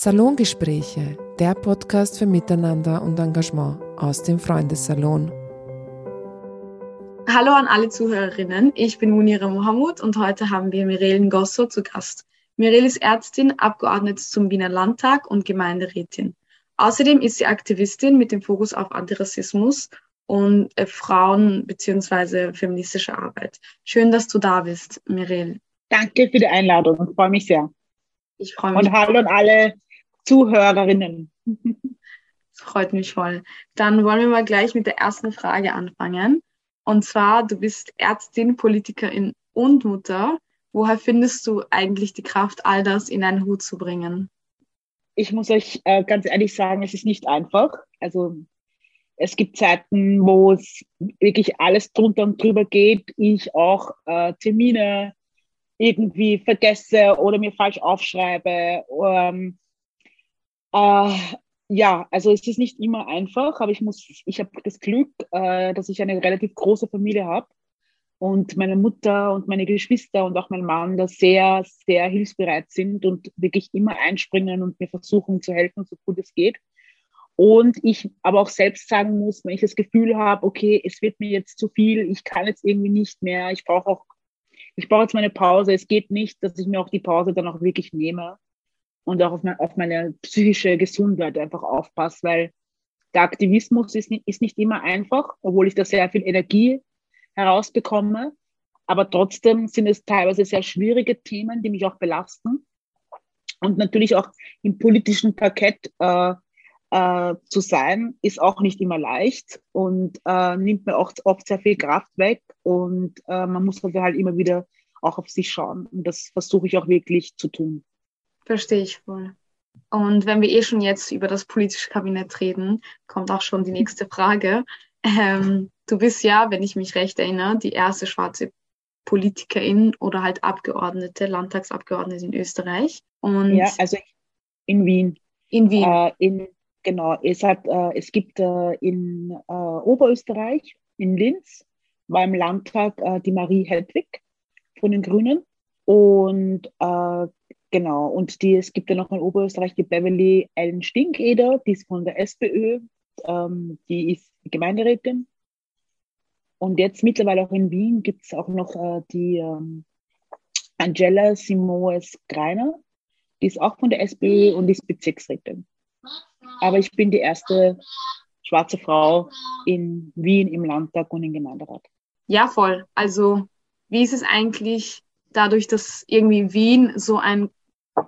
Salongespräche, der Podcast für Miteinander und Engagement aus dem Freundessalon. Hallo an alle Zuhörerinnen, ich bin Munira Mohamud und heute haben wir Mirel Ngosso zu Gast. Mirel ist Ärztin, Abgeordnete zum Wiener Landtag und Gemeinderätin. Außerdem ist sie Aktivistin mit dem Fokus auf Antirassismus und äh, Frauen- bzw. feministische Arbeit. Schön, dass du da bist, Mirel. Danke für die Einladung, ich freue mich sehr. Ich freue mich. Und hallo an alle Zuhörerinnen. Das freut mich voll. Dann wollen wir mal gleich mit der ersten Frage anfangen. Und zwar, du bist Ärztin, Politikerin und Mutter. Woher findest du eigentlich die Kraft, all das in einen Hut zu bringen? Ich muss euch äh, ganz ehrlich sagen, es ist nicht einfach. Also es gibt Zeiten, wo es wirklich alles drunter und drüber geht. Ich auch äh, Termine irgendwie vergesse oder mir falsch aufschreibe. Ähm, äh, ja, also es ist nicht immer einfach, aber ich muss, ich habe das Glück, äh, dass ich eine relativ große Familie habe und meine Mutter und meine Geschwister und auch mein Mann da sehr, sehr hilfsbereit sind und wirklich immer einspringen und mir versuchen zu helfen, so gut es geht. Und ich aber auch selbst sagen muss, wenn ich das Gefühl habe, okay, es wird mir jetzt zu viel, ich kann jetzt irgendwie nicht mehr, ich brauche auch, ich brauche jetzt meine Pause. Es geht nicht, dass ich mir auch die Pause dann auch wirklich nehme und auch auf, mein, auf meine psychische Gesundheit einfach aufpasse, weil der Aktivismus ist nicht, ist nicht immer einfach, obwohl ich da sehr viel Energie herausbekomme. Aber trotzdem sind es teilweise sehr schwierige Themen, die mich auch belasten. Und natürlich auch im politischen Parkett äh, äh, zu sein, ist auch nicht immer leicht und äh, nimmt mir auch oft sehr viel Kraft weg. Und äh, man muss halt immer wieder auch auf sich schauen. Und das versuche ich auch wirklich zu tun. Verstehe ich voll. Und wenn wir eh schon jetzt über das politische Kabinett reden, kommt auch schon die nächste Frage. Ähm, du bist ja, wenn ich mich recht erinnere, die erste schwarze Politikerin oder halt Abgeordnete, Landtagsabgeordnete in Österreich. Und ja, also in Wien. In Wien. Äh, in, genau, es, hat, äh, es gibt äh, in äh, Oberösterreich, in Linz, war im Landtag äh, die Marie Hedwig von den Grünen. Und äh, Genau, und die, es gibt ja noch in Oberösterreich die Beverly Ellen Stinkeder, die ist von der SPÖ, ähm, die ist Gemeinderätin. Und jetzt mittlerweile auch in Wien gibt es auch noch äh, die ähm, Angela Simoes Greiner, die ist auch von der SPÖ und ist Bezirksrätin. Aber ich bin die erste schwarze Frau in Wien im Landtag und im Gemeinderat. Ja, voll. Also, wie ist es eigentlich dadurch, dass irgendwie Wien so ein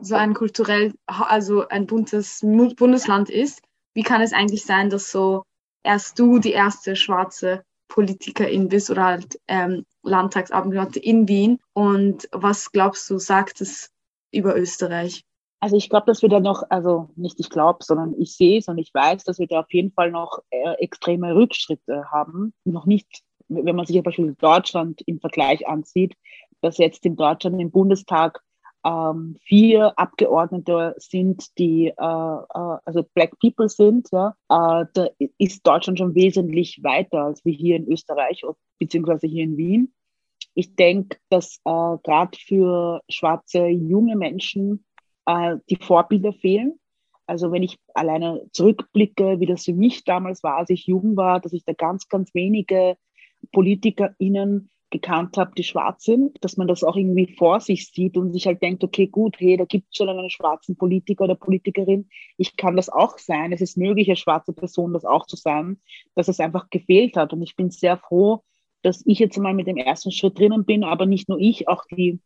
so ein kulturell, also ein buntes Bundesland ist, wie kann es eigentlich sein, dass so erst du die erste schwarze Politikerin bist oder halt ähm, Landtagsabgeordnete in Wien? Und was glaubst du, sagt es über Österreich? Also ich glaube, dass wir da noch, also nicht ich glaube, sondern ich sehe es und ich weiß, dass wir da auf jeden Fall noch äh, extreme Rückschritte haben. Noch nicht, wenn man sich zum Beispiel Deutschland im Vergleich ansieht, dass jetzt in Deutschland im Bundestag ähm, vier Abgeordnete sind, die äh, äh, also Black People sind, ja, äh, da ist Deutschland schon wesentlich weiter als wir hier in Österreich beziehungsweise hier in Wien. Ich denke, dass äh, gerade für schwarze junge Menschen äh, die Vorbilder fehlen. Also wenn ich alleine zurückblicke, wie das für mich damals war, als ich jung war, dass ich da ganz, ganz wenige PolitikerInnen gekannt habe, die schwarz sind, dass man das auch irgendwie vor sich sieht und sich halt denkt, okay, gut, hey, da gibt es schon einen schwarzen Politiker oder Politikerin, ich kann das auch sein, es ist möglich, als schwarze Person das auch zu sein, dass es einfach gefehlt hat. Und ich bin sehr froh, dass ich jetzt mal mit dem ersten Schritt drinnen bin, aber nicht nur ich, auch die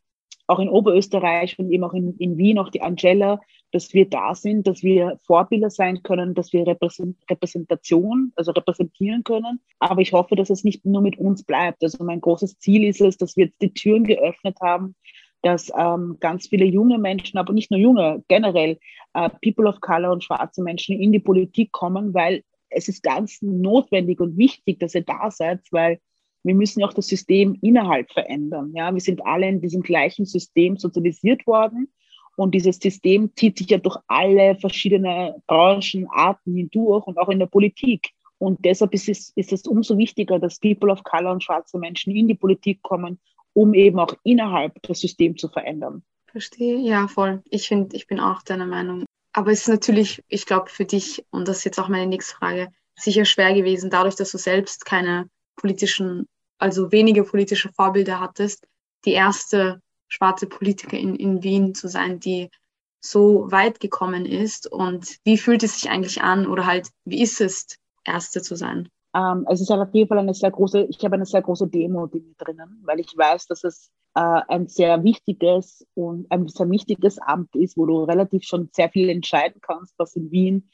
auch in Oberösterreich und eben auch in, in Wien, auch die Angela, dass wir da sind, dass wir Vorbilder sein können, dass wir Repräsentation, also repräsentieren können. Aber ich hoffe, dass es nicht nur mit uns bleibt. Also mein großes Ziel ist es, dass wir jetzt die Türen geöffnet haben, dass ähm, ganz viele junge Menschen, aber nicht nur junge, generell äh, People of Color und schwarze Menschen in die Politik kommen, weil es ist ganz notwendig und wichtig, dass ihr da seid, weil wir müssen auch das System innerhalb verändern. Ja, wir sind alle in diesem gleichen System sozialisiert worden. Und dieses System zieht sich ja durch alle verschiedene Branchen, Arten hindurch und auch in der Politik. Und deshalb ist es, ist es umso wichtiger, dass People of Color und schwarze Menschen in die Politik kommen, um eben auch innerhalb das System zu verändern. Verstehe, ja, voll. Ich finde, ich bin auch deiner Meinung. Aber es ist natürlich, ich glaube, für dich, und das ist jetzt auch meine nächste Frage, sicher schwer gewesen, dadurch, dass du selbst keine politischen, also wenige politische Vorbilder hattest, die erste schwarze Politikerin in Wien zu sein, die so weit gekommen ist. Und wie fühlt es sich eigentlich an oder halt, wie ist es, Erste zu sein? Ähm, es ist auf jeden Fall eine sehr große, ich habe eine sehr große Demo drinnen, weil ich weiß, dass es äh, ein sehr wichtiges und ein sehr wichtiges Amt ist, wo du relativ schon sehr viel entscheiden kannst, was in Wien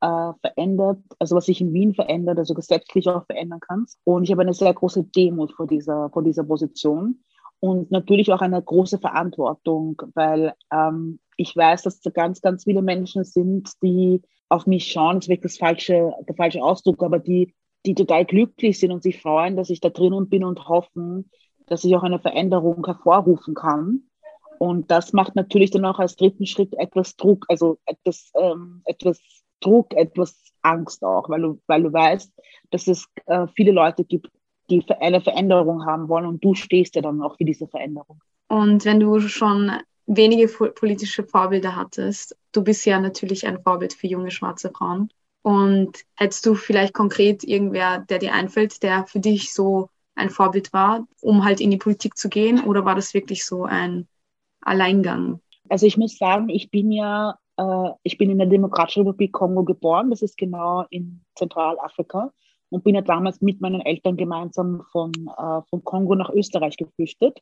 äh, verändert, also was sich in Wien verändert, also gesetzlich auch verändern kannst. Und ich habe eine sehr große Demut vor dieser, vor dieser Position und natürlich auch eine große Verantwortung, weil ähm, ich weiß, dass da ganz, ganz viele Menschen sind, die auf mich schauen, das ist wirklich das falsche, der falsche Ausdruck, aber die, die total glücklich sind und sich freuen, dass ich da drinnen bin und hoffen, dass ich auch eine Veränderung hervorrufen kann. Und das macht natürlich dann auch als dritten Schritt etwas Druck, also etwas, ähm, etwas Druck, etwas Angst auch, weil du, weil du weißt, dass es äh, viele Leute gibt, die eine Veränderung haben wollen und du stehst ja dann auch für diese Veränderung. Und wenn du schon wenige politische Vorbilder hattest, du bist ja natürlich ein Vorbild für junge schwarze Frauen. Und hättest du vielleicht konkret irgendwer, der dir einfällt, der für dich so ein Vorbild war, um halt in die Politik zu gehen? Oder war das wirklich so ein Alleingang? Also ich muss sagen, ich bin ja, äh, ich bin in der Demokratischen Republik Kongo geboren. Das ist genau in Zentralafrika und bin ja damals mit meinen Eltern gemeinsam von, äh, von Kongo nach Österreich geflüchtet.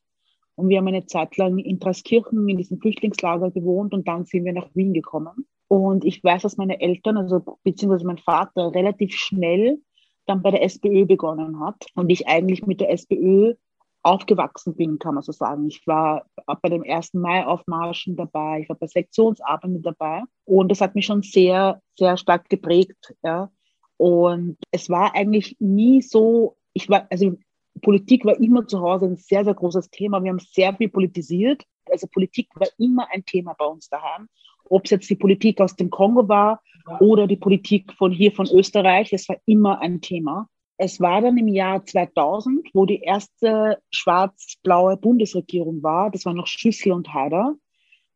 Und wir haben eine Zeit lang in Traskirchen in diesem Flüchtlingslager gewohnt und dann sind wir nach Wien gekommen. Und ich weiß, dass meine Eltern, also beziehungsweise mein Vater, relativ schnell dann bei der SPÖ begonnen hat und ich eigentlich mit der SPÖ aufgewachsen bin, kann man so sagen. Ich war bei dem 1. Mai-Aufmarschen dabei, ich war bei Sektionsabenden dabei und das hat mich schon sehr, sehr stark geprägt. Ja. Und es war eigentlich nie so, ich war, also Politik war immer zu Hause ein sehr, sehr großes Thema. Wir haben sehr viel politisiert. Also Politik war immer ein Thema bei uns daheim. Ob es jetzt die Politik aus dem Kongo war oder die Politik von hier von Österreich, es war immer ein Thema. Es war dann im Jahr 2000, wo die erste schwarz-blaue Bundesregierung war. Das war noch Schüssel und Haider,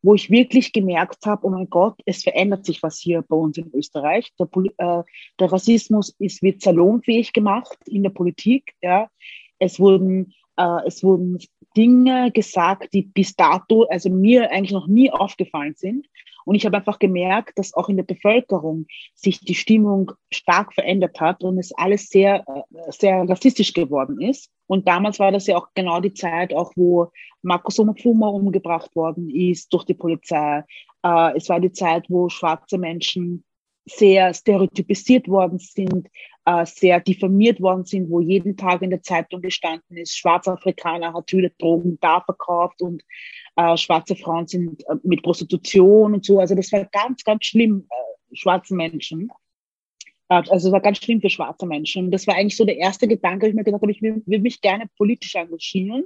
wo ich wirklich gemerkt habe, oh mein Gott, es verändert sich was hier bei uns in Österreich. Der, äh, der Rassismus ist, wird salonfähig gemacht in der Politik. Ja. Es wurden, äh, es wurden Dinge gesagt, die bis dato, also mir eigentlich noch nie aufgefallen sind. Und ich habe einfach gemerkt, dass auch in der Bevölkerung sich die Stimmung stark verändert hat und es alles sehr, äh, sehr rassistisch geworden ist. Und damals war das ja auch genau die Zeit, auch wo Markus Omofuma umgebracht worden ist durch die Polizei. Äh, es war die Zeit, wo schwarze Menschen sehr stereotypisiert worden sind, äh, sehr diffamiert worden sind, wo jeden Tag in der Zeitung gestanden ist, Schwarzafrikaner hat viele Drogen da verkauft und äh, schwarze Frauen sind äh, mit Prostitution und so. Also das war ganz, ganz schlimm, äh, schwarzen Menschen. Also es war ganz schlimm für schwarze Menschen. Und das war eigentlich so der erste Gedanke, ich mir gedacht habe, ich will mich gerne politisch engagieren.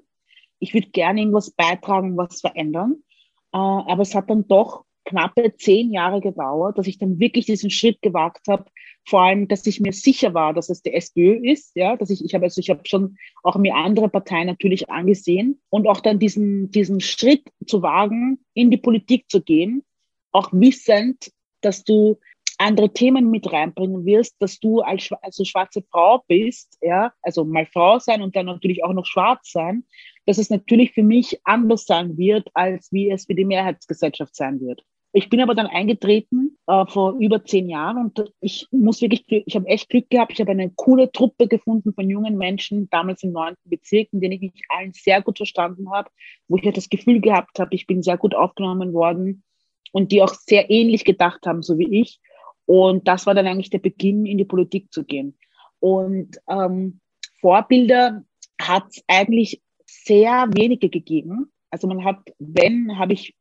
Ich würde gerne irgendwas beitragen, was verändern. Aber es hat dann doch knappe zehn Jahre gedauert, dass ich dann wirklich diesen Schritt gewagt habe. Vor allem, dass ich mir sicher war, dass es die SPÖ ist, ja, dass ich, ich habe also, ich habe schon auch mir andere Parteien natürlich angesehen und auch dann diesen, diesen Schritt zu wagen, in die Politik zu gehen, auch wissend, dass du andere Themen mit reinbringen wirst, dass du als also schwarze Frau bist, ja, also mal Frau sein und dann natürlich auch noch schwarz sein, dass es natürlich für mich anders sein wird, als wie es für die Mehrheitsgesellschaft sein wird. Ich bin aber dann eingetreten äh, vor über zehn Jahren und ich muss wirklich, ich habe echt Glück gehabt. Ich habe eine coole Truppe gefunden von jungen Menschen, damals im neunten Bezirk, in denen ich mich allen sehr gut verstanden habe, wo ich halt das Gefühl gehabt habe, ich bin sehr gut aufgenommen worden und die auch sehr ähnlich gedacht haben, so wie ich. Und das war dann eigentlich der Beginn, in die Politik zu gehen. Und ähm, Vorbilder hat es eigentlich sehr wenige gegeben. Also man hat, wenn, habe ich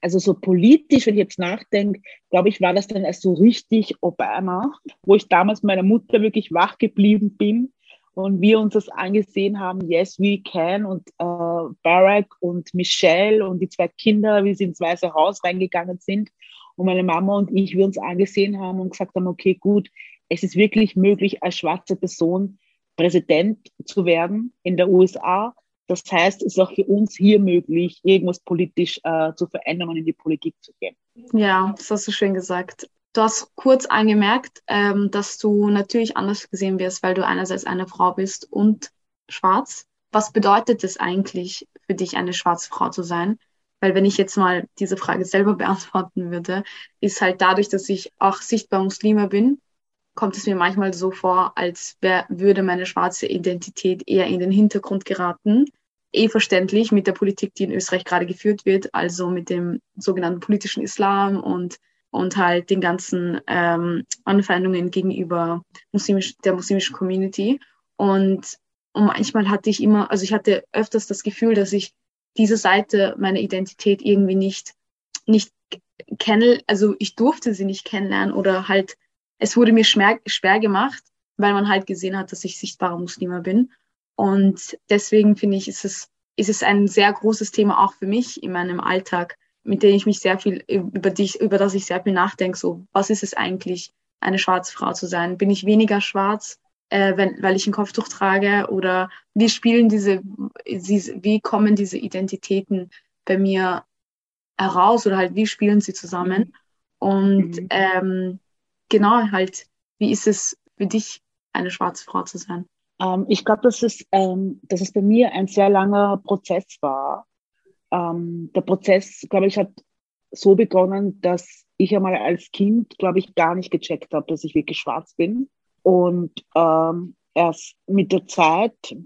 also so politisch, wenn ich jetzt nachdenke, glaube ich, war das dann erst so richtig Obama, wo ich damals meiner Mutter wirklich wach geblieben bin und wir uns das angesehen haben, Yes, we can und äh, Barack und Michelle und die zwei Kinder, wie sie ins Weiße Haus reingegangen sind und meine Mama und ich, wir uns angesehen haben und gesagt haben, okay, gut, es ist wirklich möglich, als schwarze Person Präsident zu werden in der USA das heißt, es ist auch für uns hier möglich, irgendwas politisch äh, zu verändern und in die Politik zu gehen. Ja, das hast du schön gesagt. Du hast kurz angemerkt, ähm, dass du natürlich anders gesehen wirst, weil du einerseits eine Frau bist und schwarz. Was bedeutet es eigentlich für dich, eine schwarze Frau zu sein? Weil wenn ich jetzt mal diese Frage selber beantworten würde, ist halt dadurch, dass ich auch sichtbar Muslime bin, kommt es mir manchmal so vor, als wär, würde meine schwarze Identität eher in den Hintergrund geraten. Eh verständlich mit der Politik, die in Österreich gerade geführt wird, also mit dem sogenannten politischen Islam und, und halt den ganzen ähm, Anfeindungen gegenüber muslimisch, der muslimischen Community. Und, und manchmal hatte ich immer, also ich hatte öfters das Gefühl, dass ich diese Seite meiner Identität irgendwie nicht, nicht kennen, also ich durfte sie nicht kennenlernen oder halt es wurde mir schwer, schwer gemacht, weil man halt gesehen hat, dass ich sichtbarer Muslima bin. Und deswegen finde ich, ist es, ist es ein sehr großes Thema auch für mich in meinem Alltag, mit dem ich mich sehr viel, über, dich, über das ich sehr viel nachdenke. So, was ist es eigentlich, eine schwarze Frau zu sein? Bin ich weniger schwarz, äh, wenn, weil ich ein Kopftuch trage? Oder wie spielen diese, wie kommen diese Identitäten bei mir heraus oder halt wie spielen sie zusammen? Und mhm. ähm, genau halt, wie ist es für dich, eine schwarze Frau zu sein? Ähm, ich glaube, dass, es, ähm, dass es bei mir ein sehr langer Prozess war. Ähm, der Prozess, glaube ich, hat so begonnen, dass ich einmal als Kind, glaube ich, gar nicht gecheckt habe, dass ich wirklich schwarz bin. Und ähm, erst mit der Zeit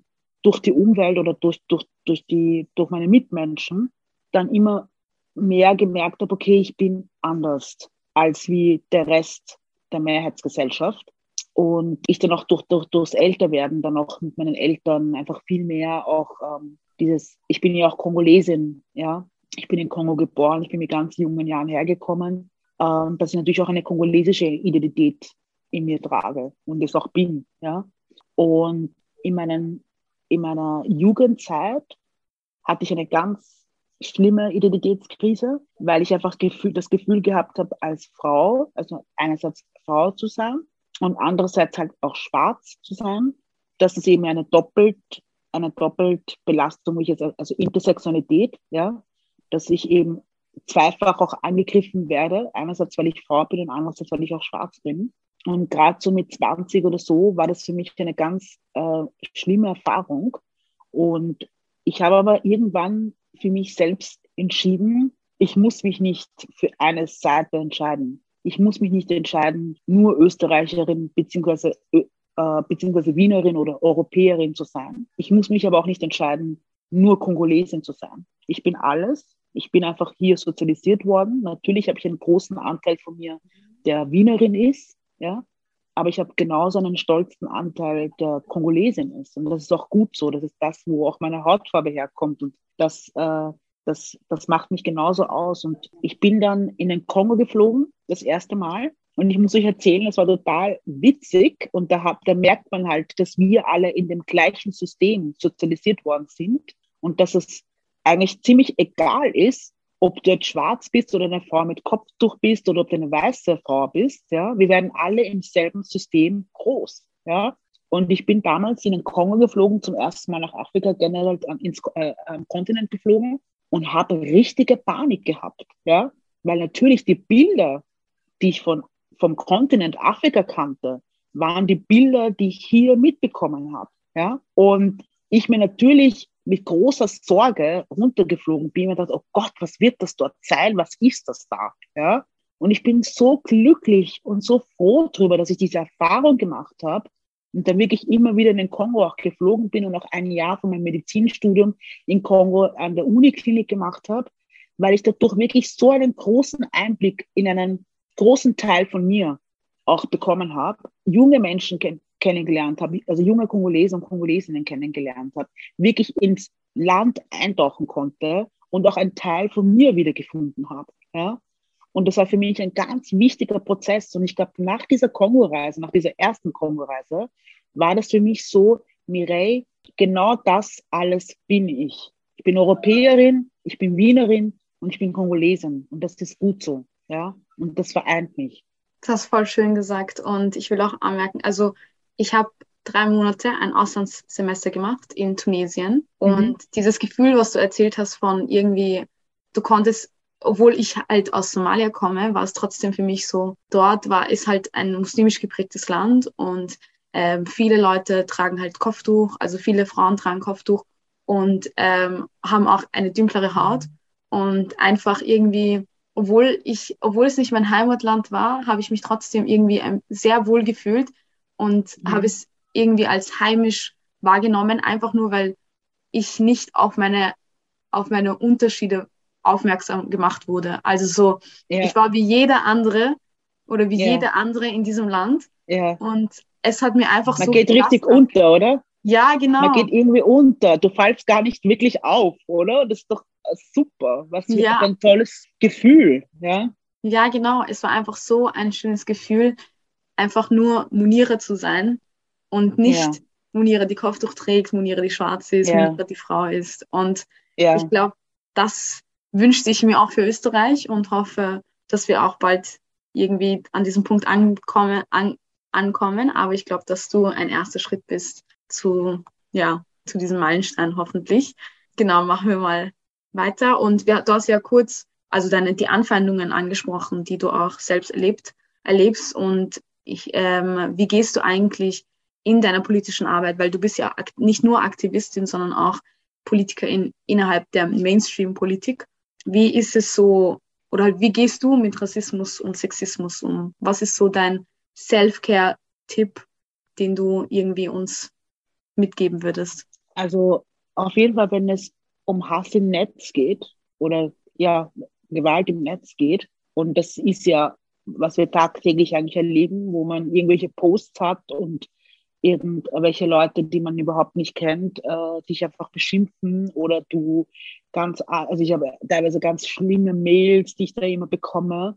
durch die Umwelt oder durch, durch, durch, die, durch meine Mitmenschen dann immer mehr gemerkt habe, okay, ich bin anders als wie der Rest der Mehrheitsgesellschaft. Und ich dann auch durch, durch, durchs Älterwerden dann auch mit meinen Eltern einfach viel mehr auch ähm, dieses, ich bin ja auch Kongolesin, ja. Ich bin in Kongo geboren, ich bin mit ganz jungen Jahren hergekommen, ähm, dass ich natürlich auch eine kongolesische Identität in mir trage und es auch bin, ja. Und in, meinen, in meiner Jugendzeit hatte ich eine ganz schlimme Identitätskrise, weil ich einfach Gefühl, das Gefühl gehabt habe, als Frau, also einerseits Frau zu sein und andererseits halt auch schwarz zu sein, dass es eben eine doppelt, eine doppelt Belastung, ich jetzt, also Intersektionalität, ja, dass ich eben zweifach auch angegriffen werde, einerseits weil ich Frau bin und andererseits weil ich auch schwarz bin. Und gerade so mit 20 oder so war das für mich eine ganz äh, schlimme Erfahrung. Und ich habe aber irgendwann für mich selbst entschieden, ich muss mich nicht für eine Seite entscheiden. Ich muss mich nicht entscheiden, nur Österreicherin beziehungsweise, äh, beziehungsweise Wienerin oder Europäerin zu sein. Ich muss mich aber auch nicht entscheiden, nur Kongolesin zu sein. Ich bin alles. Ich bin einfach hier sozialisiert worden. Natürlich habe ich einen großen Anteil von mir, der Wienerin ist, ja. Aber ich habe genauso einen stolzen Anteil, der Kongolesin ist. Und das ist auch gut so. Das ist das, wo auch meine Hautfarbe herkommt. Und das, äh, das, das macht mich genauso aus. Und ich bin dann in den Kongo geflogen, das erste Mal. Und ich muss euch erzählen, es war total witzig. Und da, hab, da merkt man halt, dass wir alle in dem gleichen System sozialisiert worden sind. Und dass es eigentlich ziemlich egal ist, ob du jetzt schwarz bist oder eine Frau mit Kopftuch bist oder ob du eine weiße Frau bist. Ja, wir werden alle im selben System groß. Ja, und ich bin damals in den Kongo geflogen, zum ersten Mal nach Afrika, generell ins äh, Kontinent geflogen und habe richtige Panik gehabt, ja, weil natürlich die Bilder, die ich von, vom Kontinent Afrika kannte, waren die Bilder, die ich hier mitbekommen habe, ja, und ich mir natürlich mit großer Sorge runtergeflogen bin und dachte, oh Gott, was wird das dort sein? Was ist das da? Ja? Und ich bin so glücklich und so froh darüber, dass ich diese Erfahrung gemacht habe und dann wirklich immer wieder in den Kongo auch geflogen bin und auch ein Jahr von meinem Medizinstudium in Kongo an der Uniklinik gemacht habe, weil ich dadurch wirklich so einen großen Einblick in einen großen Teil von mir auch bekommen habe, junge Menschen kenn kennengelernt habe, also junge Kongolesen und Kongolesinnen kennengelernt habe, wirklich ins Land eintauchen konnte und auch einen Teil von mir wiedergefunden habe. Ja? Und das war für mich ein ganz wichtiger Prozess. Und ich glaube, nach dieser Kongo-Reise, nach dieser ersten Kongo-Reise, war das für mich so, Mireille, genau das alles bin ich. Ich bin Europäerin, ich bin Wienerin und ich bin Kongolesin. Und das ist gut so. Ja, und das vereint mich. Das hast voll schön gesagt. Und ich will auch anmerken, also ich habe drei Monate ein Auslandssemester gemacht in Tunesien. Mhm. Und dieses Gefühl, was du erzählt hast von irgendwie, du konntest obwohl ich halt aus Somalia komme, war es trotzdem für mich so, dort war es halt ein muslimisch geprägtes Land und ähm, viele Leute tragen halt Kopftuch, also viele Frauen tragen Kopftuch und ähm, haben auch eine dünklere Haut und einfach irgendwie, obwohl ich, obwohl es nicht mein Heimatland war, habe ich mich trotzdem irgendwie ähm, sehr wohl gefühlt und mhm. habe es irgendwie als heimisch wahrgenommen, einfach nur weil ich nicht auf meine, auf meine Unterschiede aufmerksam gemacht wurde. Also so, yeah. ich war wie jeder andere oder wie yeah. jede andere in diesem Land. Yeah. Und es hat mir einfach Man so. Man geht richtig unter, oder? Ja, genau. Man geht irgendwie unter. Du fallst gar nicht wirklich auf, oder? Das ist doch super. Was für ja. ein tolles Gefühl, ja? Ja, genau. Es war einfach so ein schönes Gefühl, einfach nur Munire zu sein und nicht ja. Munire die Kopftuch trägt, Munire die schwarz ist, ja. Munire die Frau ist. Und ja. ich glaube, das wünschte ich mir auch für Österreich und hoffe, dass wir auch bald irgendwie an diesem Punkt ankommen. An, ankommen. Aber ich glaube, dass du ein erster Schritt bist zu, ja, zu diesem Meilenstein hoffentlich. Genau, machen wir mal weiter. Und wir, du hast ja kurz, also deine, die Anfeindungen angesprochen, die du auch selbst erlebt, erlebst. Und ich, ähm, wie gehst du eigentlich in deiner politischen Arbeit? Weil du bist ja nicht nur Aktivistin, sondern auch Politikerin innerhalb der Mainstream-Politik. Wie ist es so, oder halt, wie gehst du mit Rassismus und Sexismus um? Was ist so dein Self-Care-Tipp, den du irgendwie uns mitgeben würdest? Also auf jeden Fall, wenn es um Hass im Netz geht oder ja, Gewalt im Netz geht, und das ist ja, was wir tagtäglich eigentlich erleben, wo man irgendwelche Posts hat und irgendwelche Leute, die man überhaupt nicht kennt, äh, dich einfach beschimpfen oder du ganz, also ich habe teilweise ganz schlimme Mails, die ich da immer bekomme,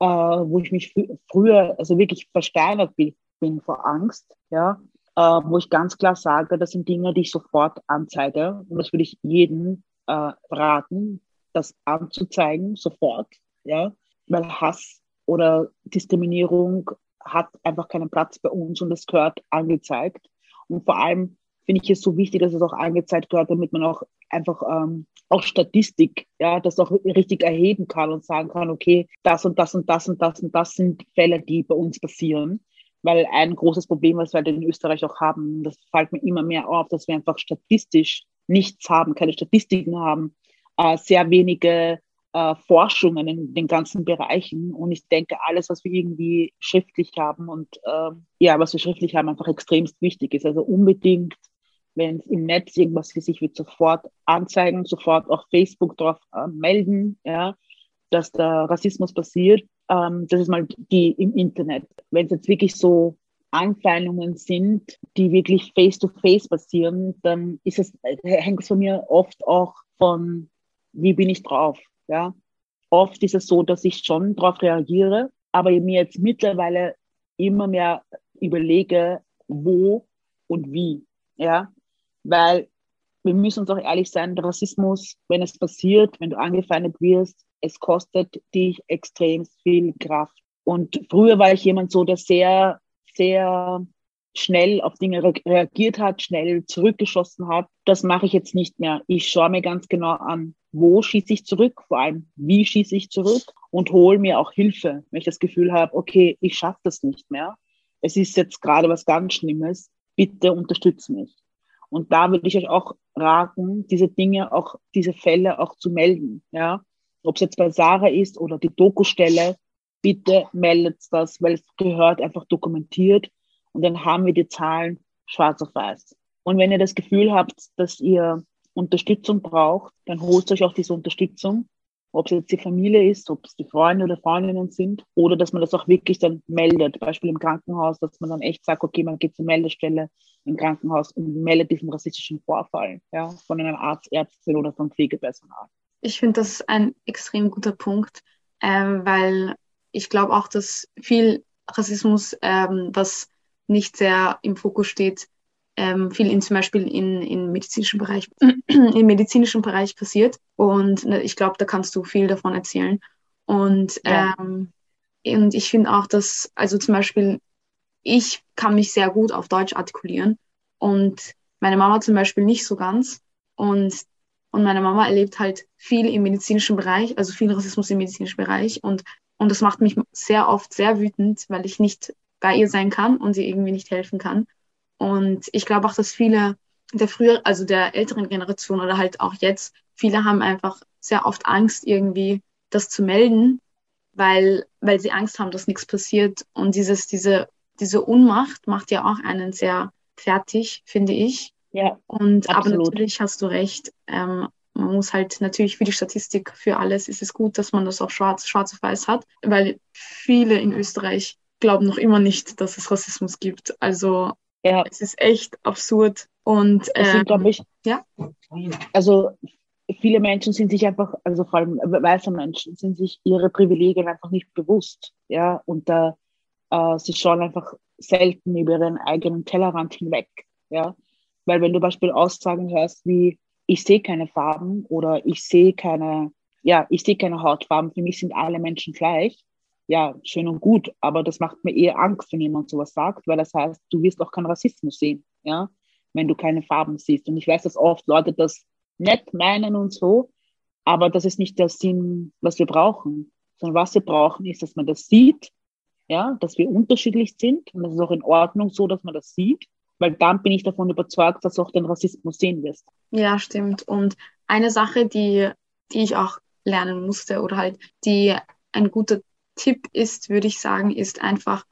äh, wo ich mich früher also wirklich versteinert bin, bin vor Angst, ja, äh, wo ich ganz klar sage, das sind Dinge, die ich sofort anzeige. Und das würde ich jedem äh, raten, das anzuzeigen, sofort, ja, weil Hass oder Diskriminierung hat einfach keinen Platz bei uns und es gehört angezeigt. Und vor allem finde ich es so wichtig, dass es auch angezeigt gehört, damit man auch einfach ähm, auch Statistik, ja, das auch richtig erheben kann und sagen kann, okay, das und das und das und das und das sind Fälle, die bei uns passieren. Weil ein großes Problem, was wir halt in Österreich auch haben, das fällt mir immer mehr auf, dass wir einfach statistisch nichts haben, keine Statistiken haben, äh, sehr wenige äh, Forschungen in den ganzen Bereichen. Und ich denke, alles, was wir irgendwie schriftlich haben und äh, ja, was wir schriftlich haben, einfach extremst wichtig ist. Also unbedingt, wenn es im Netz irgendwas für sich wird, sofort anzeigen, sofort auf Facebook drauf äh, melden, ja, dass da Rassismus passiert. Ähm, das ist mal die im Internet. Wenn es jetzt wirklich so Anfeindungen sind, die wirklich face-to-face -face passieren, dann ist es, hängt es von mir oft auch von, wie bin ich drauf? Ja, oft ist es so, dass ich schon darauf reagiere, aber mir jetzt mittlerweile immer mehr überlege, wo und wie. Ja, weil wir müssen uns auch ehrlich sein, Rassismus, wenn es passiert, wenn du angefeindet wirst, es kostet dich extrem viel Kraft. Und früher war ich jemand so, der sehr, sehr schnell auf Dinge re reagiert hat, schnell zurückgeschossen hat. Das mache ich jetzt nicht mehr. Ich schaue mir ganz genau an, wo schieße ich zurück, vor allem wie schieße ich zurück und hole mir auch Hilfe, wenn ich das Gefühl habe, okay, ich schaffe das nicht mehr. Es ist jetzt gerade was ganz Schlimmes. Bitte unterstütze mich. Und da würde ich euch auch raten, diese Dinge, auch diese Fälle auch zu melden. Ja, ob es jetzt bei Sarah ist oder die Dokustelle, bitte meldet das, weil es gehört einfach dokumentiert und dann haben wir die Zahlen schwarz auf weiß. Und wenn ihr das Gefühl habt, dass ihr Unterstützung braucht, dann holt euch auch diese Unterstützung. Ob es jetzt die Familie ist, ob es die Freunde oder Freundinnen sind, oder dass man das auch wirklich dann meldet. Beispiel im Krankenhaus, dass man dann echt sagt, okay, man geht zur Meldestelle im Krankenhaus und meldet diesen rassistischen Vorfall, ja, von einem Arzt, Ärztin oder vom Pflegepersonal. Ich finde das ein extrem guter Punkt, ähm, weil ich glaube auch, dass viel Rassismus, ähm, was nicht sehr im Fokus steht, ähm, viel in, zum Beispiel in, in medizinischen Bereich, im medizinischen Bereich passiert. Und ne, ich glaube, da kannst du viel davon erzählen. Und, ja. ähm, und ich finde auch, dass, also zum Beispiel, ich kann mich sehr gut auf Deutsch artikulieren und meine Mama zum Beispiel nicht so ganz. Und Und meine Mama erlebt halt viel im medizinischen Bereich, also viel Rassismus im medizinischen Bereich. Und, und das macht mich sehr oft sehr wütend, weil ich nicht bei ihr sein kann und sie irgendwie nicht helfen kann. Und ich glaube auch, dass viele der früher, also der älteren Generation oder halt auch jetzt, viele haben einfach sehr oft Angst, irgendwie das zu melden, weil, weil sie Angst haben, dass nichts passiert. Und dieses, diese, diese Unmacht macht ja auch einen sehr fertig, finde ich. Ja. Und absolut. aber natürlich hast du recht. Ähm, man muss halt natürlich für die Statistik, für alles ist es gut, dass man das auch schwarz, schwarz auf weiß hat, weil viele in Österreich glauben noch immer nicht, dass es Rassismus gibt. Also ja. es ist echt absurd. Und ähm, sind, glaube ich, ja. Also viele Menschen sind sich einfach, also vor allem weiße Menschen, sind sich ihre Privilegien einfach nicht bewusst. Ja, und da äh, sie schauen einfach selten über ihren eigenen Tellerrand hinweg. Ja, weil wenn du Beispiel Aussagen hörst wie ich sehe keine Farben oder ich sehe keine, ja, ich sehe keine Hautfarben, für mich sind alle Menschen gleich. Ja, schön und gut, aber das macht mir eher Angst, wenn jemand sowas sagt, weil das heißt, du wirst auch keinen Rassismus sehen, ja, wenn du keine Farben siehst. Und ich weiß, dass oft Leute das nett meinen und so, aber das ist nicht der Sinn, was wir brauchen, sondern was wir brauchen, ist, dass man das sieht, ja, dass wir unterschiedlich sind und das ist auch in Ordnung so, dass man das sieht, weil dann bin ich davon überzeugt, dass du auch den Rassismus sehen wirst. Ja, stimmt. Und eine Sache, die, die ich auch lernen musste oder halt, die ein guter Tipp ist, würde ich sagen, ist einfach,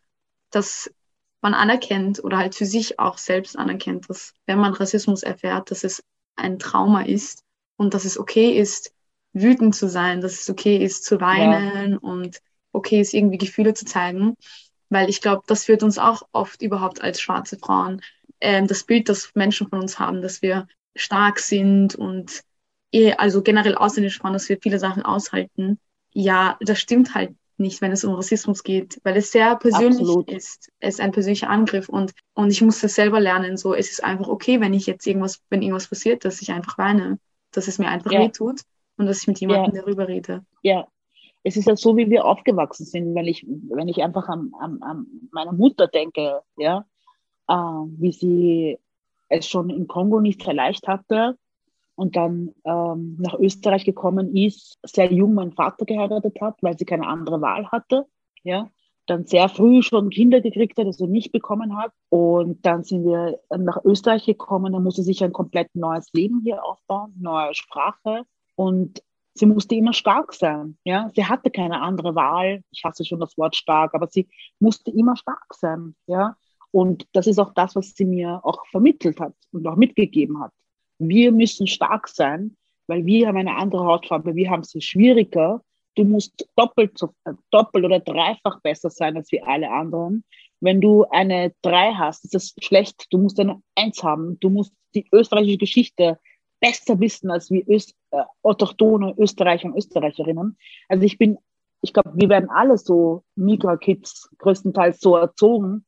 dass man anerkennt oder halt für sich auch selbst anerkennt, dass wenn man Rassismus erfährt, dass es ein Trauma ist und dass es okay ist, wütend zu sein, dass es okay ist, zu weinen ja. und okay ist, irgendwie Gefühle zu zeigen. Weil ich glaube, das führt uns auch oft überhaupt als schwarze Frauen, äh, das Bild, das Menschen von uns haben, dass wir stark sind und eh, also generell ausländische Frauen, dass wir viele Sachen aushalten. Ja, das stimmt halt nicht, wenn es um Rassismus geht, weil es sehr persönlich Absolut. ist. Es ist ein persönlicher Angriff und, und ich muss das selber lernen. So, es ist einfach okay, wenn ich jetzt irgendwas, wenn irgendwas passiert, dass ich einfach weine, dass es mir einfach ja. weh tut und dass ich mit jemandem ja. darüber rede. Ja, es ist ja so, wie wir aufgewachsen sind, wenn ich, wenn ich einfach an, an, an meine Mutter denke, ja, äh, wie sie es schon im Kongo nicht sehr leicht hatte und dann ähm, nach Österreich gekommen ist, sehr jung meinen Vater geheiratet hat, weil sie keine andere Wahl hatte. Ja, dann sehr früh schon Kinder gekriegt hat, also nicht bekommen hat. Und dann sind wir nach Österreich gekommen, dann musste sich ein komplett neues Leben hier aufbauen, neue Sprache. Und sie musste immer stark sein. Ja, sie hatte keine andere Wahl. Ich hasse schon das Wort stark, aber sie musste immer stark sein. Ja, und das ist auch das, was sie mir auch vermittelt hat und auch mitgegeben hat. Wir müssen stark sein, weil wir haben eine andere Hautfarbe, wir haben es schwieriger. Du musst doppelt, äh, doppelt oder dreifach besser sein als wir alle anderen. Wenn du eine drei hast, ist das schlecht. Du musst eine eins haben. Du musst die österreichische Geschichte besser wissen als wir Öst, äh, autochtone Österreicher und Österreicherinnen. Also ich bin, ich glaube, wir werden alle so Migra-Kids größtenteils so erzogen,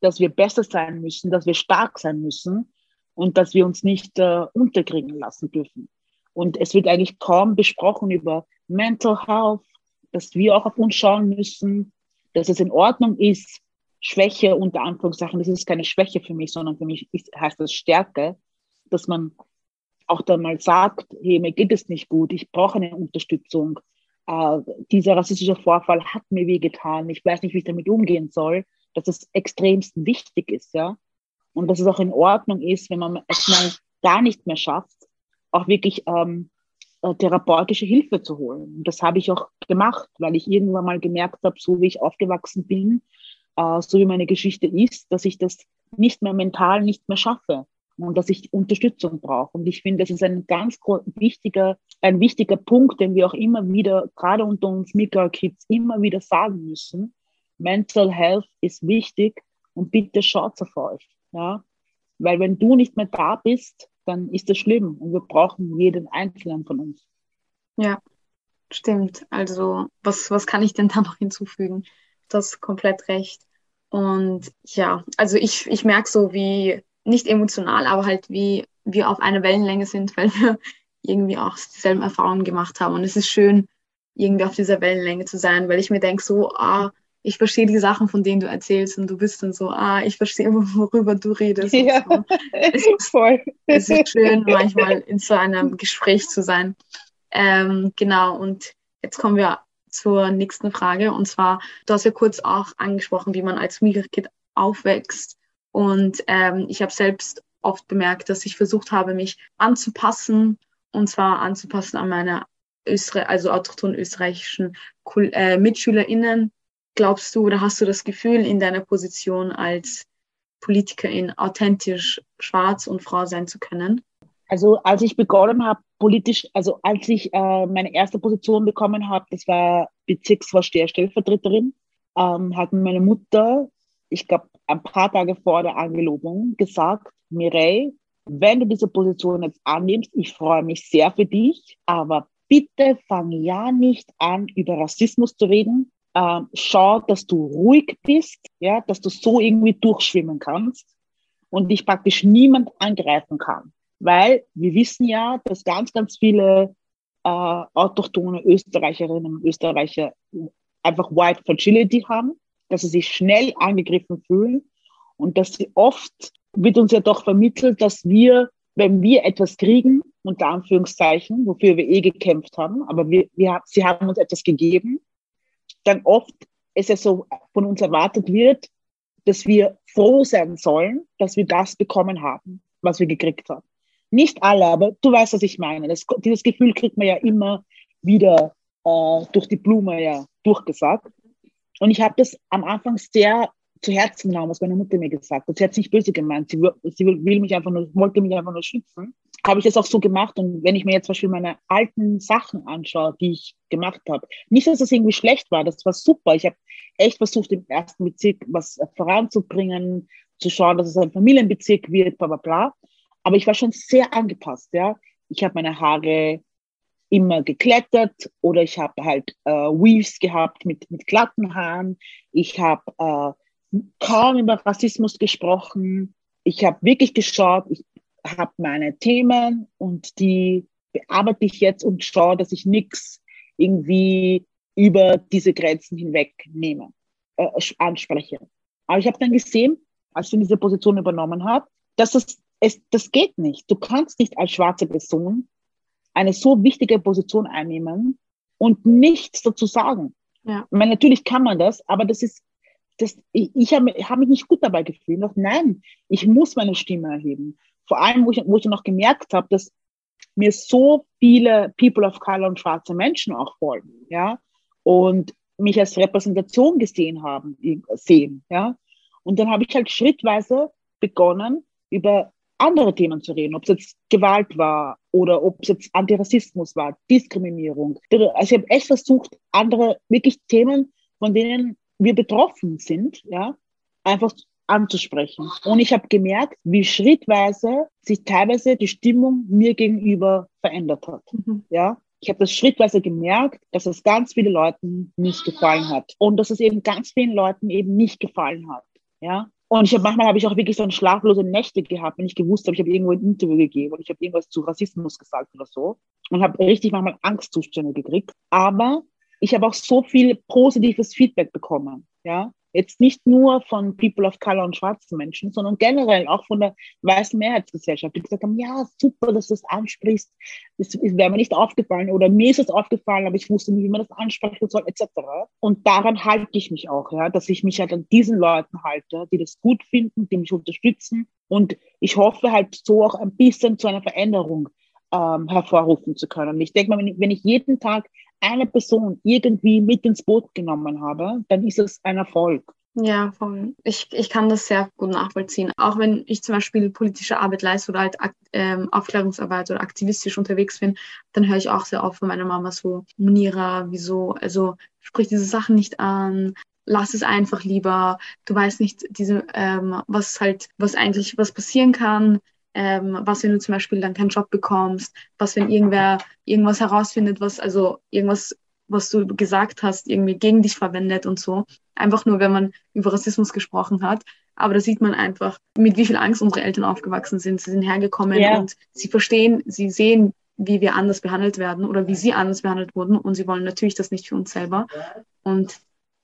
dass wir besser sein müssen, dass wir stark sein müssen und dass wir uns nicht äh, unterkriegen lassen dürfen. Und es wird eigentlich kaum besprochen über Mental Health, dass wir auch auf uns schauen müssen, dass es in Ordnung ist, Schwäche unter Anführungszeichen, das ist keine Schwäche für mich, sondern für mich ist, heißt das Stärke, dass man auch dann mal sagt, hey, mir geht es nicht gut, ich brauche eine Unterstützung. Äh, dieser rassistische Vorfall hat mir wehgetan, ich weiß nicht, wie ich damit umgehen soll, dass es extremst wichtig ist, ja und dass es auch in Ordnung ist, wenn man es mal gar nicht mehr schafft, auch wirklich ähm, äh, therapeutische Hilfe zu holen. Und das habe ich auch gemacht, weil ich irgendwann mal gemerkt habe, so wie ich aufgewachsen bin, äh, so wie meine Geschichte ist, dass ich das nicht mehr mental nicht mehr schaffe und dass ich Unterstützung brauche. Und ich finde, das ist ein ganz wichtiger, ein wichtiger Punkt, den wir auch immer wieder, gerade unter uns Migrar-Kids, immer wieder sagen müssen. Mental Health ist wichtig und bitte schaut auf euch. Ja? Weil wenn du nicht mehr da bist, dann ist das schlimm und wir brauchen jeden Einzelnen von uns. Ja, stimmt. Also was, was kann ich denn da noch hinzufügen? Das ist komplett recht. Und ja, also ich, ich merke so, wie, nicht emotional, aber halt wie wir auf einer Wellenlänge sind, weil wir irgendwie auch dieselben Erfahrungen gemacht haben. Und es ist schön, irgendwie auf dieser Wellenlänge zu sein, weil ich mir denke, so, ah, ich verstehe die Sachen, von denen du erzählst und du bist dann so, ah, ich verstehe, worüber du redest. Ja, so. es, ist, voll. es ist schön, manchmal in so einem Gespräch zu sein. Ähm, genau, und jetzt kommen wir zur nächsten Frage. Und zwar, du hast ja kurz auch angesprochen, wie man als Migrant aufwächst. Und ähm, ich habe selbst oft bemerkt, dass ich versucht habe, mich anzupassen. Und zwar anzupassen an meine Öster also autochton österreichischen äh, MitschülerInnen. Glaubst du oder hast du das Gefühl, in deiner Position als Politikerin authentisch schwarz und Frau sein zu können? Also als ich begonnen habe, politisch, also als ich äh, meine erste Position bekommen habe, das war Bezirksvorsteher Stellvertreterin, ähm, hat meine Mutter, ich glaube, ein paar Tage vor der Angelobung gesagt, Mireille, wenn du diese Position jetzt annimmst, ich freue mich sehr für dich, aber bitte fang ja nicht an, über Rassismus zu reden. Ähm, schau, dass du ruhig bist, ja, dass du so irgendwie durchschwimmen kannst und dich praktisch niemand angreifen kann. Weil wir wissen ja, dass ganz, ganz viele äh, autochtone Österreicherinnen und Österreicher einfach White Fragility haben, dass sie sich schnell angegriffen fühlen und dass sie oft, wird uns ja doch vermittelt, dass wir, wenn wir etwas kriegen, unter Anführungszeichen, wofür wir eh gekämpft haben, aber wir, wir, sie haben uns etwas gegeben, dann oft ist es so von uns erwartet wird, dass wir froh sein sollen, dass wir das bekommen haben, was wir gekriegt haben. Nicht alle, aber du weißt, was ich meine. Das, dieses Gefühl kriegt man ja immer wieder äh, durch die Blume ja durchgesagt. Und ich habe das am Anfang sehr zu Herzen genommen, was meine Mutter mir gesagt hat. Sie hat es nicht böse gemeint. Sie, sie will mich einfach nur, wollte mich einfach nur schützen habe ich das auch so gemacht. Und wenn ich mir jetzt zum Beispiel meine alten Sachen anschaue, die ich gemacht habe, nicht, dass das irgendwie schlecht war, das war super. Ich habe echt versucht, im ersten Bezirk was voranzubringen, zu schauen, dass es ein Familienbezirk wird, bla bla bla. Aber ich war schon sehr angepasst, ja. Ich habe meine Haare immer geklettert oder ich habe halt äh, Weaves gehabt mit, mit glatten Haaren. Ich habe äh, kaum über Rassismus gesprochen. Ich habe wirklich geschaut, ich habe meine Themen und die bearbeite ich jetzt und schaue, dass ich nichts irgendwie über diese Grenzen hinweg nehme, äh, anspreche. Aber ich habe dann gesehen, als ich diese Position übernommen habe, dass das, es, das geht nicht. Du kannst nicht als schwarze Person eine so wichtige Position einnehmen und nichts dazu sagen. Ja. Ich meine, natürlich kann man das, aber das ist, das, ich, ich habe hab mich nicht gut dabei gefühlt. Doch nein, ich muss meine Stimme erheben vor allem, wo ich, wo ich noch gemerkt habe, dass mir so viele People of Color und schwarze Menschen auch folgen, ja, und mich als Repräsentation gesehen haben, sehen, ja. Und dann habe ich halt schrittweise begonnen, über andere Themen zu reden, ob es jetzt Gewalt war oder ob es jetzt Antirassismus war, Diskriminierung. Also ich habe echt versucht, andere wirklich Themen, von denen wir betroffen sind, ja, einfach anzusprechen. Und ich habe gemerkt, wie schrittweise sich teilweise die Stimmung mir gegenüber verändert hat. Mhm. Ja, ich habe das schrittweise gemerkt, dass es ganz viele Leuten nicht gefallen hat und dass es eben ganz vielen Leuten eben nicht gefallen hat. Ja, und ich habe manchmal habe ich auch wirklich so schlaflose Nächte gehabt, wenn ich gewusst habe, ich habe irgendwo ein Interview gegeben und ich habe irgendwas zu Rassismus gesagt oder so und habe richtig manchmal Angstzustände gekriegt. Aber ich habe auch so viel positives Feedback bekommen. Ja, Jetzt nicht nur von People of Color und schwarzen Menschen, sondern generell auch von der weißen Mehrheitsgesellschaft, die gesagt haben, ja, super, dass du das ansprichst. Das wäre mir nicht aufgefallen oder mir ist es aufgefallen, aber ich wusste nicht, wie man das ansprechen soll, etc. Und daran halte ich mich auch, ja, dass ich mich halt an diesen Leuten halte, die das gut finden, die mich unterstützen. Und ich hoffe halt so auch ein bisschen zu einer Veränderung ähm, hervorrufen zu können. Ich denke mal, wenn ich jeden Tag eine Person irgendwie mit ins Boot genommen habe, dann ist es ein Erfolg. Ja, voll. Ich, ich kann das sehr gut nachvollziehen. Auch wenn ich zum Beispiel politische Arbeit leiste oder halt ähm, Aufklärungsarbeit oder aktivistisch unterwegs bin, dann höre ich auch sehr oft von meiner Mama so, Munira, wieso, also sprich diese Sachen nicht an, lass es einfach lieber. Du weißt nicht, diese, ähm, was halt, was eigentlich, was passieren kann ähm, was, wenn du zum Beispiel dann keinen Job bekommst, was, wenn irgendwer irgendwas herausfindet, was, also irgendwas, was du gesagt hast, irgendwie gegen dich verwendet und so. Einfach nur, wenn man über Rassismus gesprochen hat. Aber da sieht man einfach, mit wie viel Angst unsere Eltern aufgewachsen sind. Sie sind hergekommen yeah. und sie verstehen, sie sehen, wie wir anders behandelt werden oder wie sie anders behandelt wurden und sie wollen natürlich das nicht für uns selber. Und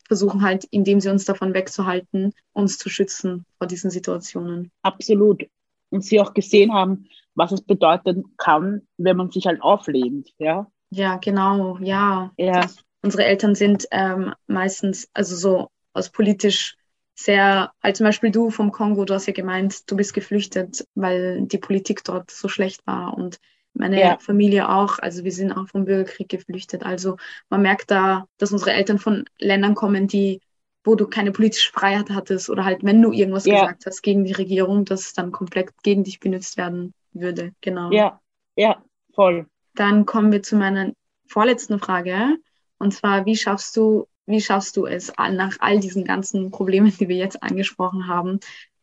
versuchen halt, indem sie uns davon wegzuhalten, uns zu schützen vor diesen Situationen. Absolut. Und sie auch gesehen haben, was es bedeuten kann, wenn man sich halt auflehnt, ja. Ja, genau, ja. Ja. Unsere Eltern sind ähm, meistens, also so aus politisch sehr, als zum Beispiel du vom Kongo, du hast ja gemeint, du bist geflüchtet, weil die Politik dort so schlecht war und meine ja. Familie auch, also wir sind auch vom Bürgerkrieg geflüchtet. Also man merkt da, dass unsere Eltern von Ländern kommen, die, wo du keine politische Freiheit hattest oder halt, wenn du irgendwas ja. gesagt hast gegen die Regierung, dass es dann komplett gegen dich benutzt werden würde. Genau. Ja, ja, voll. Dann kommen wir zu meiner vorletzten Frage. Und zwar, wie schaffst du, wie schaffst du es nach all diesen ganzen Problemen, die wir jetzt angesprochen haben,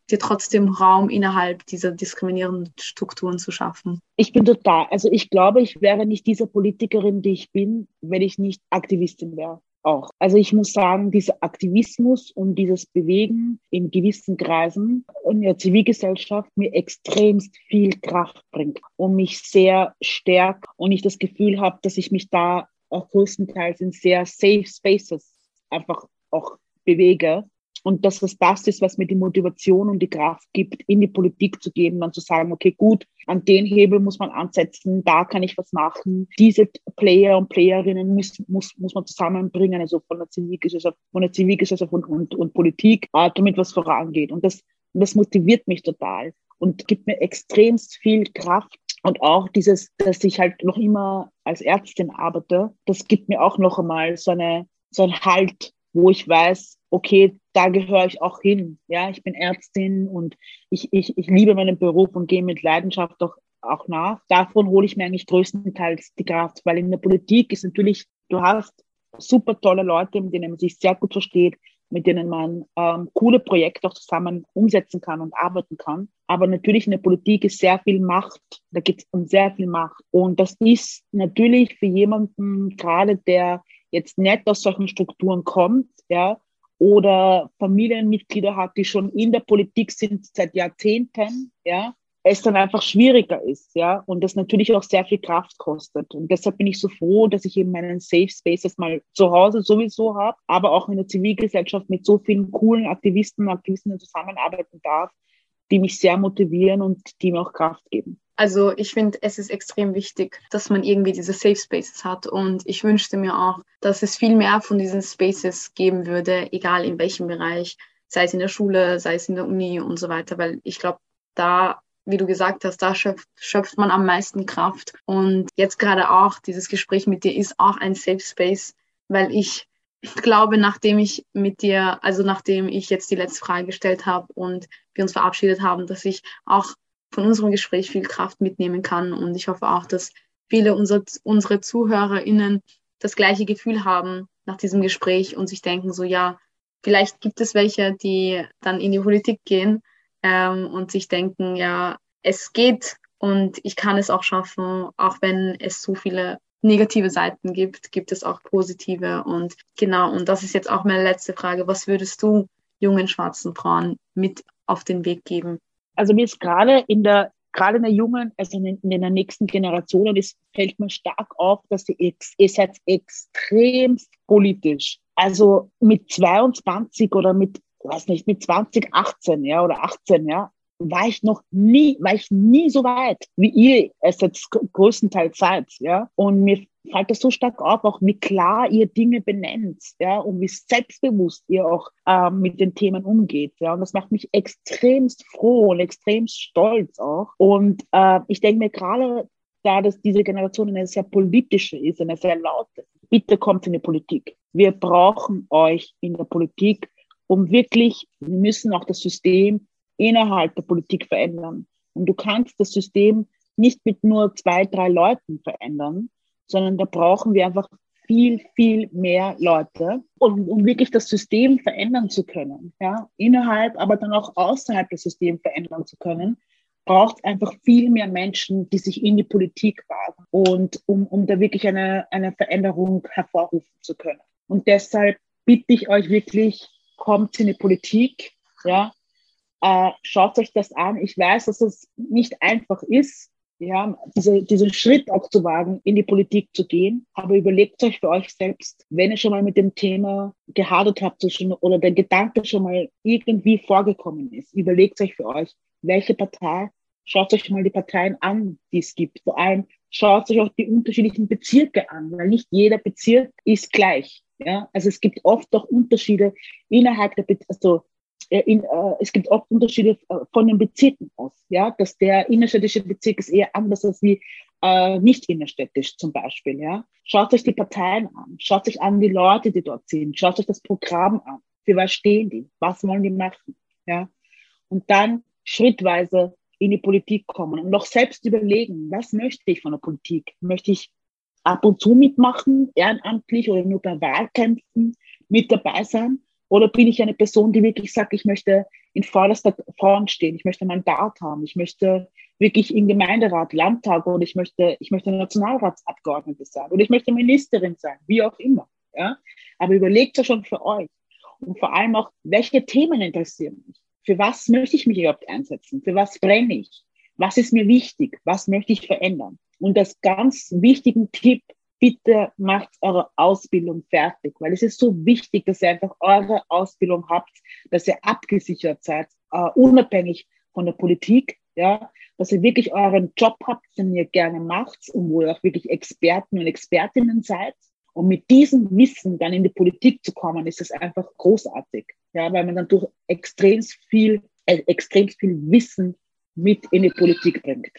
dir trotzdem Raum innerhalb dieser diskriminierenden Strukturen zu schaffen? Ich bin total, also ich glaube, ich wäre nicht diese Politikerin, die ich bin, wenn ich nicht Aktivistin wäre. Auch. Also ich muss sagen, dieser Aktivismus und dieses Bewegen in gewissen Kreisen in der Zivilgesellschaft mir extremst viel Kraft bringt und mich sehr stärkt und ich das Gefühl habe, dass ich mich da auch größtenteils in sehr safe spaces einfach auch bewege und dass es das ist, was mir die Motivation und die Kraft gibt, in die Politik zu gehen, dann zu sagen, okay, gut, an den Hebel muss man ansetzen, da kann ich was machen. Diese Player und Playerinnen muss, muss, muss man zusammenbringen, also von der Zivilgesellschaft, von der Zivilgesellschaft und, und, und Politik, äh, damit was vorangeht. Und das, das motiviert mich total und gibt mir extremst viel Kraft. Und auch dieses, dass ich halt noch immer als Ärztin arbeite, das gibt mir auch noch einmal so eine, so ein Halt, wo ich weiß, okay, da gehöre ich auch hin. Ja, ich bin Ärztin und ich, ich, ich liebe meinen Beruf und gehe mit Leidenschaft auch, auch nach. Davon hole ich mir eigentlich größtenteils die Kraft, weil in der Politik ist natürlich, du hast super tolle Leute, mit denen man sich sehr gut versteht, mit denen man ähm, coole Projekte auch zusammen umsetzen kann und arbeiten kann. Aber natürlich in der Politik ist sehr viel Macht, da geht es um sehr viel Macht. Und das ist natürlich für jemanden, gerade der jetzt nicht aus solchen Strukturen kommt, ja, oder Familienmitglieder hat, die schon in der Politik sind seit Jahrzehnten, ja, es dann einfach schwieriger ist, ja, und das natürlich auch sehr viel Kraft kostet. Und deshalb bin ich so froh, dass ich eben meinen Safe Spaces mal zu Hause sowieso habe, aber auch in der Zivilgesellschaft mit so vielen coolen Aktivisten und Aktivistinnen zusammenarbeiten darf, die mich sehr motivieren und die mir auch Kraft geben. Also ich finde, es ist extrem wichtig, dass man irgendwie diese Safe Spaces hat. Und ich wünschte mir auch, dass es viel mehr von diesen Spaces geben würde, egal in welchem Bereich, sei es in der Schule, sei es in der Uni und so weiter. Weil ich glaube, da, wie du gesagt hast, da schöpft, schöpft man am meisten Kraft. Und jetzt gerade auch, dieses Gespräch mit dir ist auch ein Safe Space, weil ich glaube, nachdem ich mit dir, also nachdem ich jetzt die letzte Frage gestellt habe und wir uns verabschiedet haben, dass ich auch von unserem Gespräch viel Kraft mitnehmen kann. Und ich hoffe auch, dass viele unserer, unsere ZuhörerInnen das gleiche Gefühl haben nach diesem Gespräch und sich denken, so ja, vielleicht gibt es welche, die dann in die Politik gehen ähm, und sich denken, ja, es geht und ich kann es auch schaffen, auch wenn es so viele negative Seiten gibt, gibt es auch positive. Und genau, und das ist jetzt auch meine letzte Frage. Was würdest du jungen schwarzen Frauen mit auf den Weg geben? Also mir ist gerade in der gerade in der jungen, also in, in der nächsten Generation, ist, fällt mir stark auf, dass ihr, ihr seid extremst politisch. Also mit 22 oder mit, weiß nicht, mit 20, 18, ja, oder 18, ja, war ich noch nie, war ich nie so weit, wie ihr es jetzt größtenteils seid, ja. Und mir fällt das so stark auf, auch wie klar ihr Dinge benennt, ja, und wie selbstbewusst ihr auch äh, mit den Themen umgeht, ja. Und das macht mich extremst froh und extremst stolz auch. Und äh, ich denke mir gerade, da dass diese Generation eine sehr politische ist, eine sehr laute, bitte kommt in die Politik. Wir brauchen euch in der Politik, um wirklich, wir müssen auch das System innerhalb der Politik verändern. Und du kannst das System nicht mit nur zwei, drei Leuten verändern, sondern da brauchen wir einfach viel, viel mehr Leute, um, um wirklich das System verändern zu können. Ja? Innerhalb, aber dann auch außerhalb des Systems verändern zu können, braucht es einfach viel mehr Menschen, die sich in die Politik wagen und um, um da wirklich eine, eine Veränderung hervorrufen zu können. Und deshalb bitte ich euch wirklich, kommt in die Politik, ja, äh, schaut euch das an. Ich weiß, dass es nicht einfach ist, ja, diese, diesen Schritt auch zu wagen, in die Politik zu gehen. Aber überlegt euch für euch selbst, wenn ihr schon mal mit dem Thema gehadert habt oder der Gedanke schon mal irgendwie vorgekommen ist, überlegt euch für euch, welche Partei, schaut euch mal die Parteien an, die es gibt. Vor allem schaut euch auch die unterschiedlichen Bezirke an, weil nicht jeder Bezirk ist gleich. Ja, also es gibt oft auch Unterschiede innerhalb der, Be also in, äh, es gibt oft Unterschiede äh, von den Bezirken aus, ja, dass der innerstädtische Bezirk ist eher anders als wie äh, nicht innerstädtisch zum Beispiel, ja. Schaut euch die Parteien an, schaut euch an die Leute, die dort sind, schaut euch das Programm an, für was stehen die, was wollen die machen, ja. Und dann schrittweise in die Politik kommen und noch selbst überlegen, was möchte ich von der Politik? Möchte ich ab und zu mitmachen, ehrenamtlich oder nur bei Wahlkämpfen mit dabei sein? Oder bin ich eine Person, die wirklich sagt, ich möchte in vorderster Front stehen, ich möchte ein Mandat haben, ich möchte wirklich im Gemeinderat, Landtag oder ich möchte, ich möchte Nationalratsabgeordnete sein oder ich möchte Ministerin sein, wie auch immer. Ja? Aber überlegt ja schon für euch. Und vor allem auch, welche Themen interessieren mich? Für was möchte ich mich überhaupt einsetzen? Für was brenne ich? Was ist mir wichtig? Was möchte ich verändern? Und das ganz wichtigen Tipp, bitte macht eure Ausbildung fertig, weil es ist so wichtig, dass ihr einfach eure Ausbildung habt, dass ihr abgesichert seid, uh, unabhängig von der Politik, ja, dass ihr wirklich euren Job habt, den ihr gerne macht und wo ihr auch wirklich Experten und Expertinnen seid. Und mit diesem Wissen dann in die Politik zu kommen, ist es einfach großartig, ja, weil man dann durch extrem viel, äh, extrem viel Wissen mit in die Politik bringt.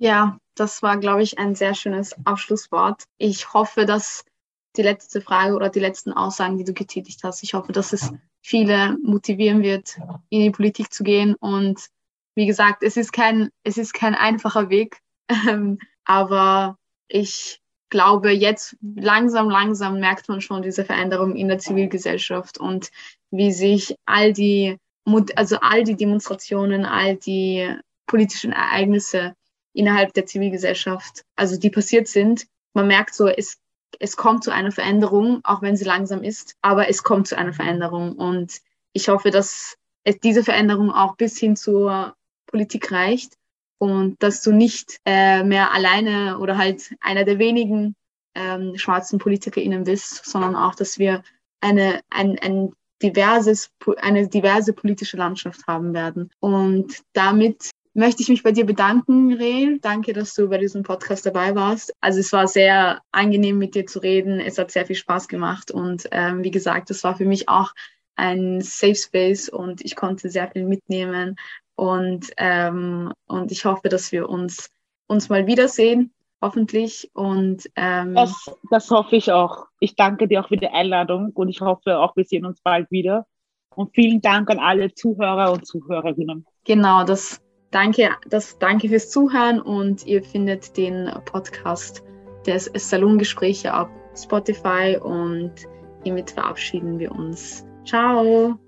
Ja, das war, glaube ich, ein sehr schönes Abschlusswort. Ich hoffe, dass die letzte Frage oder die letzten Aussagen, die du getätigt hast, ich hoffe, dass es viele motivieren wird, in die Politik zu gehen. Und wie gesagt, es ist kein, es ist kein einfacher Weg, ähm, aber ich glaube, jetzt langsam, langsam merkt man schon diese Veränderung in der Zivilgesellschaft und wie sich all die, also all die Demonstrationen, all die politischen Ereignisse innerhalb der Zivilgesellschaft, also die passiert sind. Man merkt so, es, es kommt zu einer Veränderung, auch wenn sie langsam ist, aber es kommt zu einer Veränderung. Und ich hoffe, dass es diese Veränderung auch bis hin zur Politik reicht und dass du nicht äh, mehr alleine oder halt einer der wenigen ähm, schwarzen PolitikerInnen bist, sondern auch, dass wir eine, ein, ein diverses, eine diverse politische Landschaft haben werden. Und damit möchte ich mich bei dir bedanken, Reel. Danke, dass du bei diesem Podcast dabei warst. Also es war sehr angenehm, mit dir zu reden. Es hat sehr viel Spaß gemacht. Und ähm, wie gesagt, es war für mich auch ein Safe Space und ich konnte sehr viel mitnehmen. Und, ähm, und ich hoffe, dass wir uns, uns mal wiedersehen, hoffentlich. Und, ähm, das, das hoffe ich auch. Ich danke dir auch für die Einladung und ich hoffe auch, wir sehen uns bald wieder. Und vielen Dank an alle Zuhörer und Zuhörerinnen. Genau, das Danke, das, danke fürs Zuhören und ihr findet den Podcast des Salongespräche auf Spotify und hiermit verabschieden wir uns. Ciao!